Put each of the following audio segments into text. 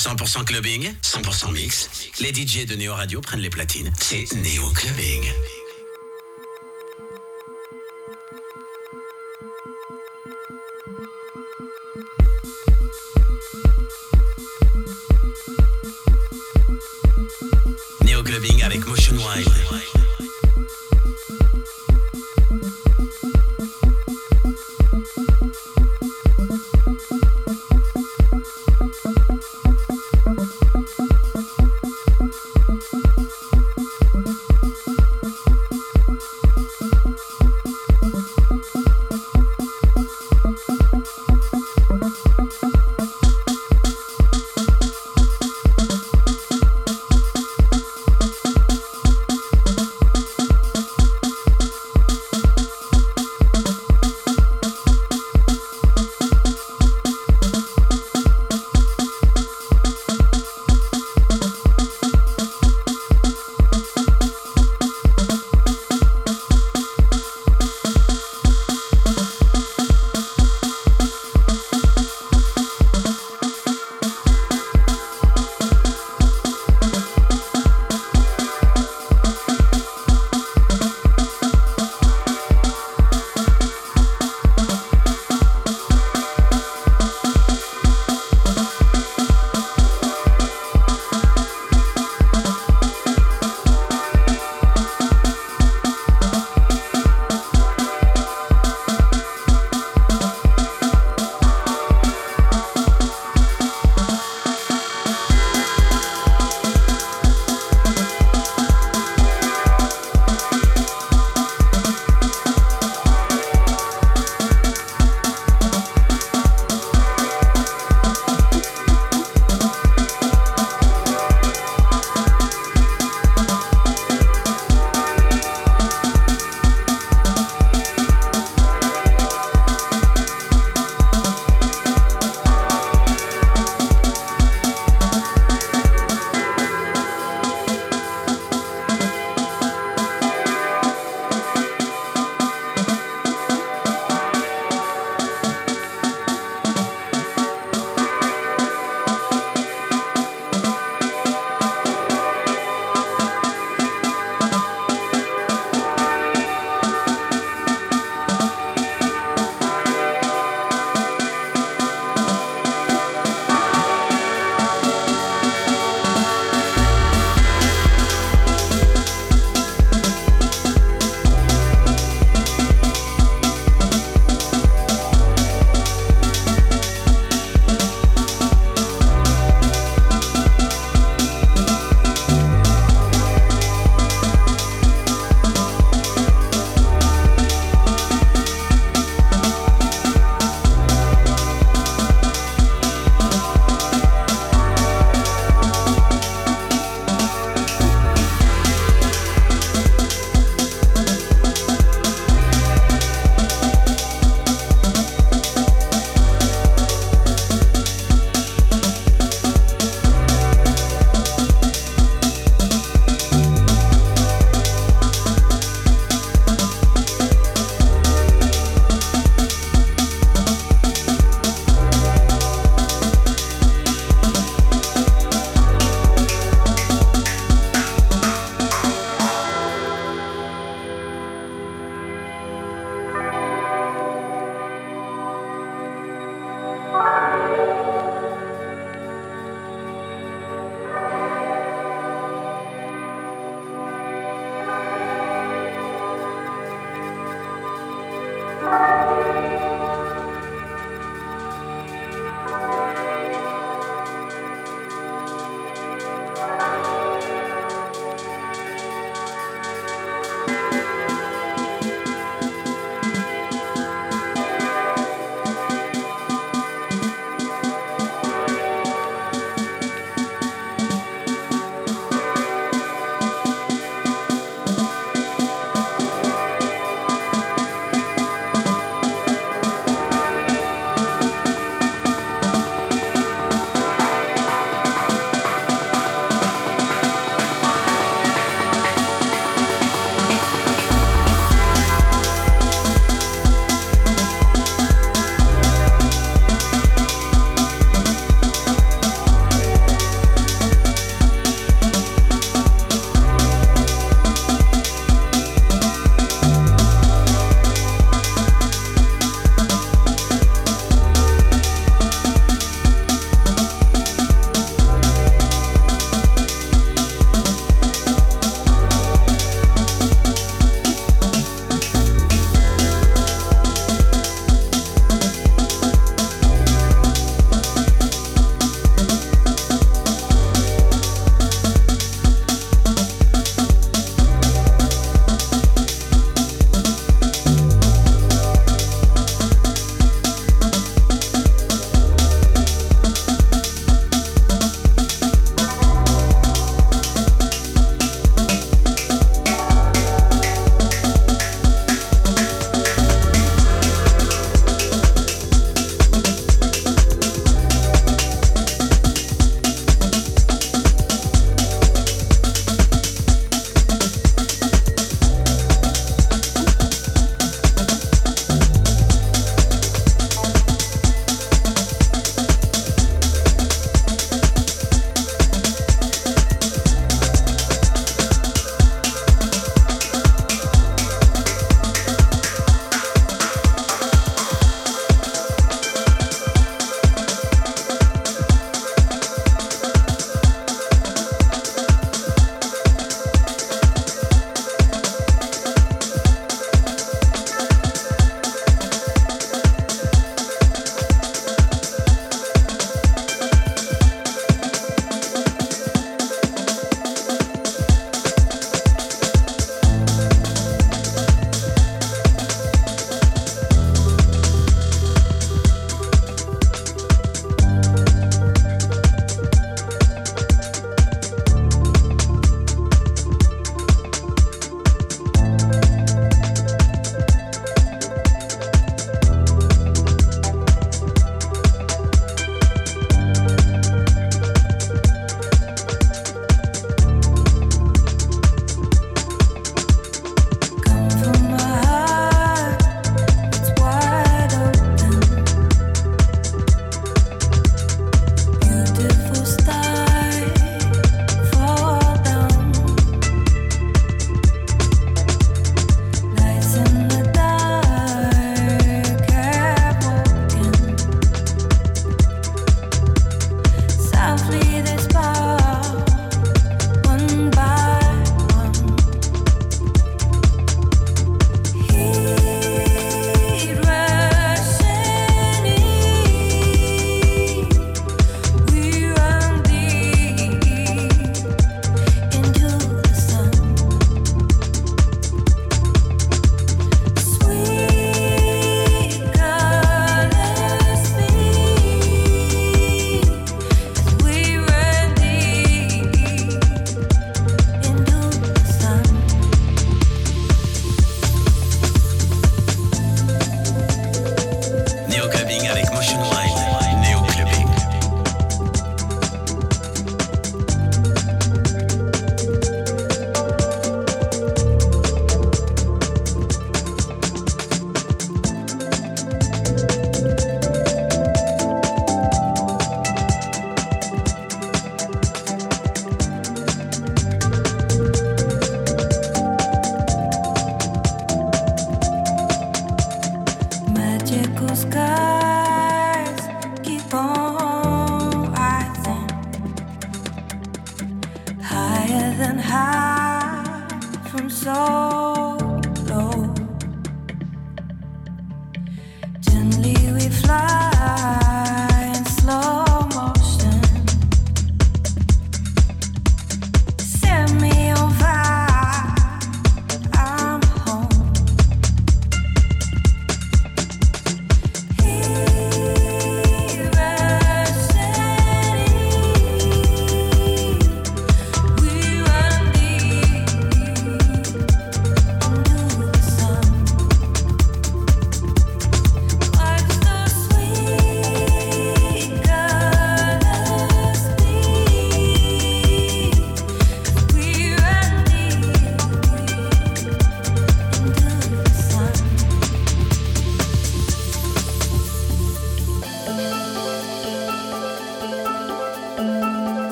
100% clubbing, 100% mix. Les DJ de Néo Radio prennent les platines. C'est Néo Clubbing.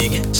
morning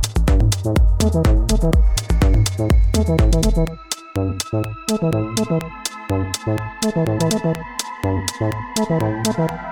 Thank you.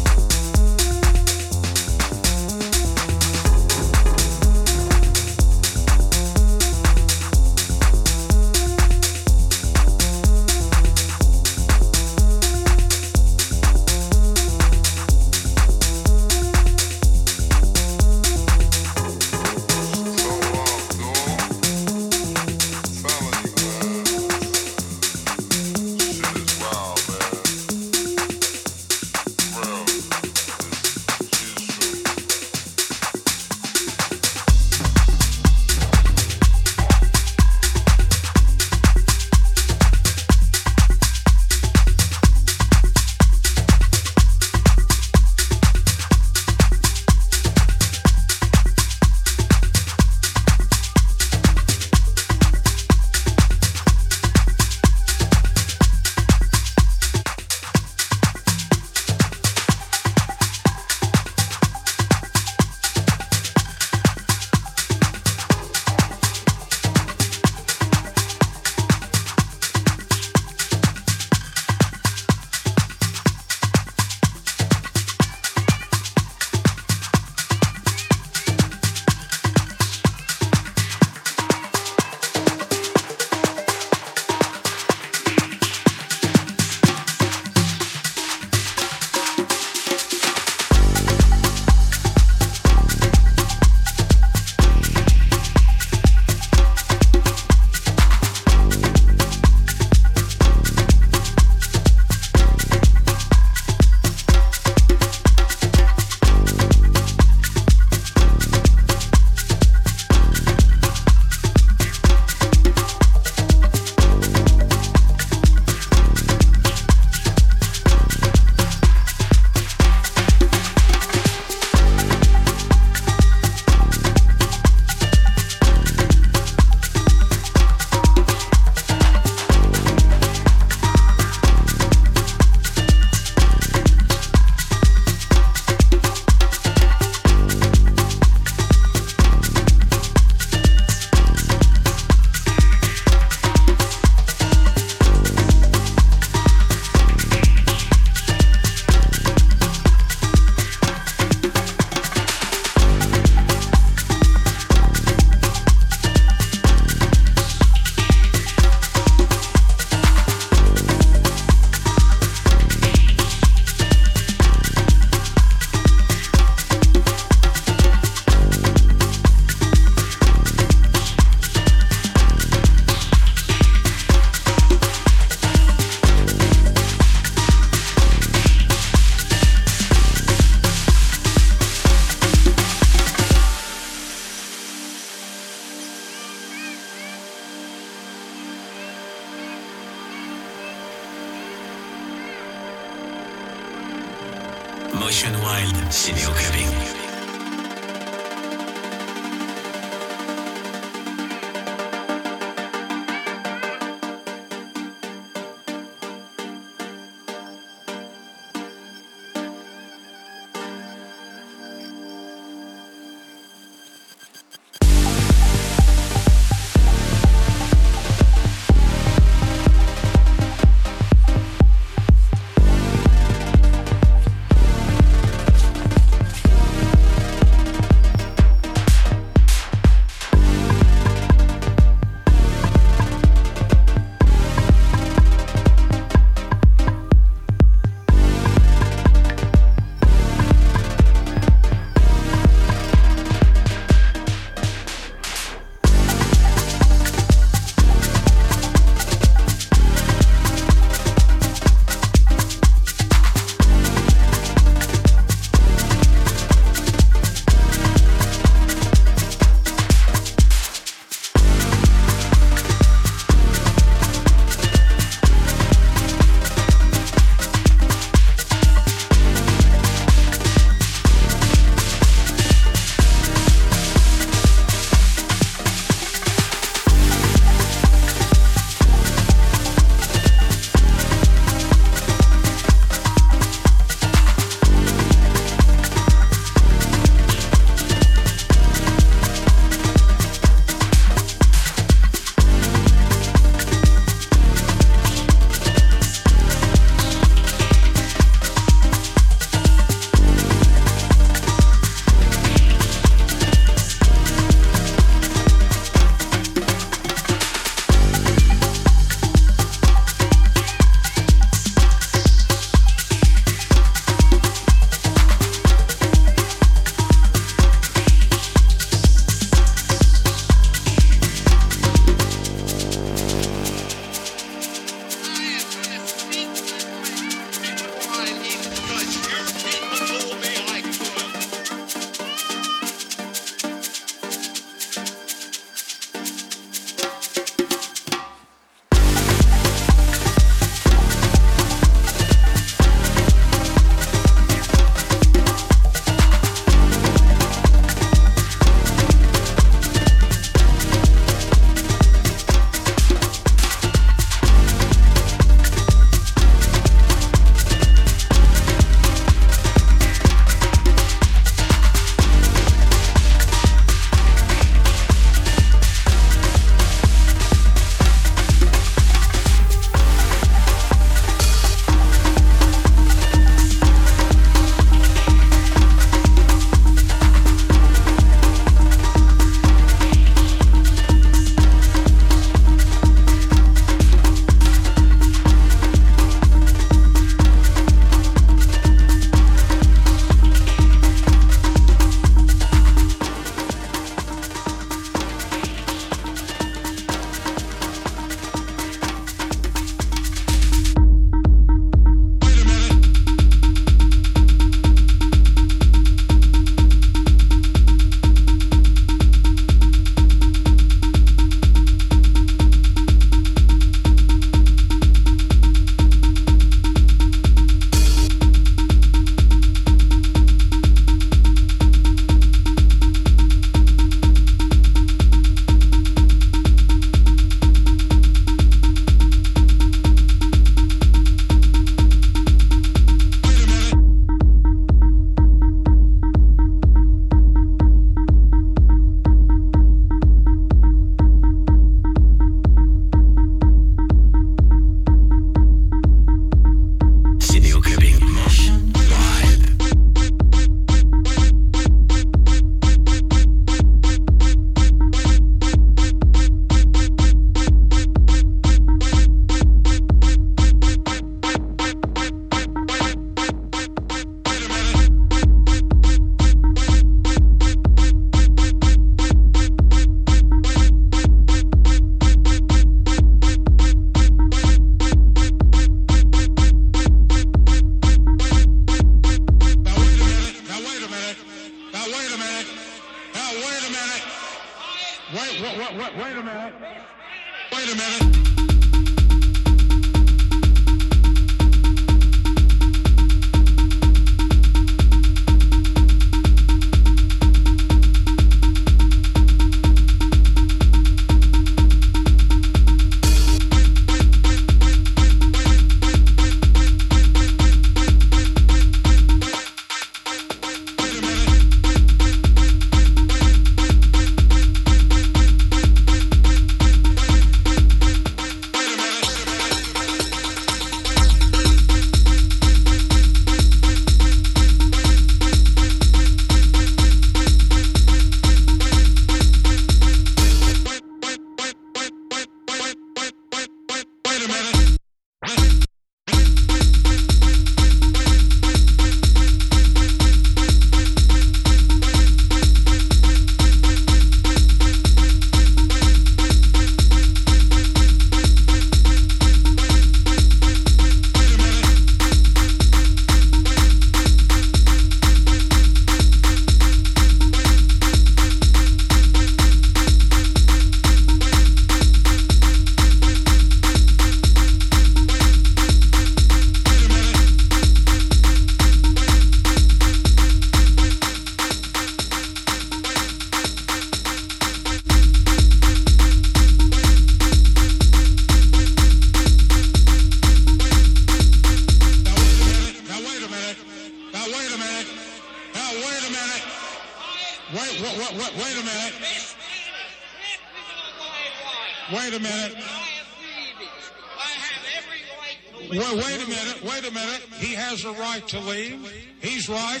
Right to leave. He's right.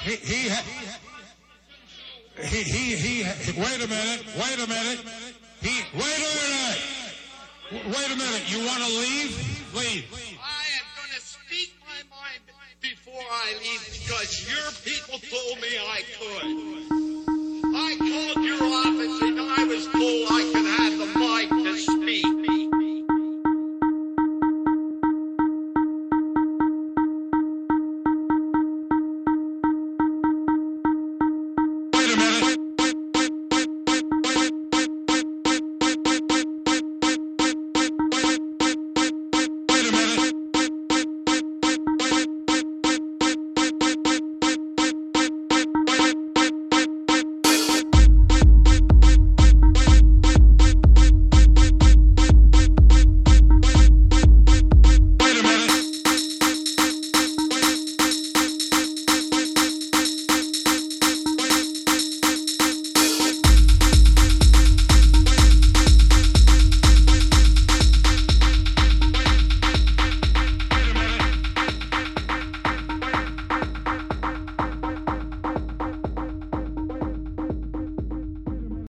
He, he, he, he, he, wait a minute. Wait a minute. He, wait a minute. Wait a minute. You want to leave? Leave. I am going to speak my mind before I leave because your people told me I could. I called your office and I was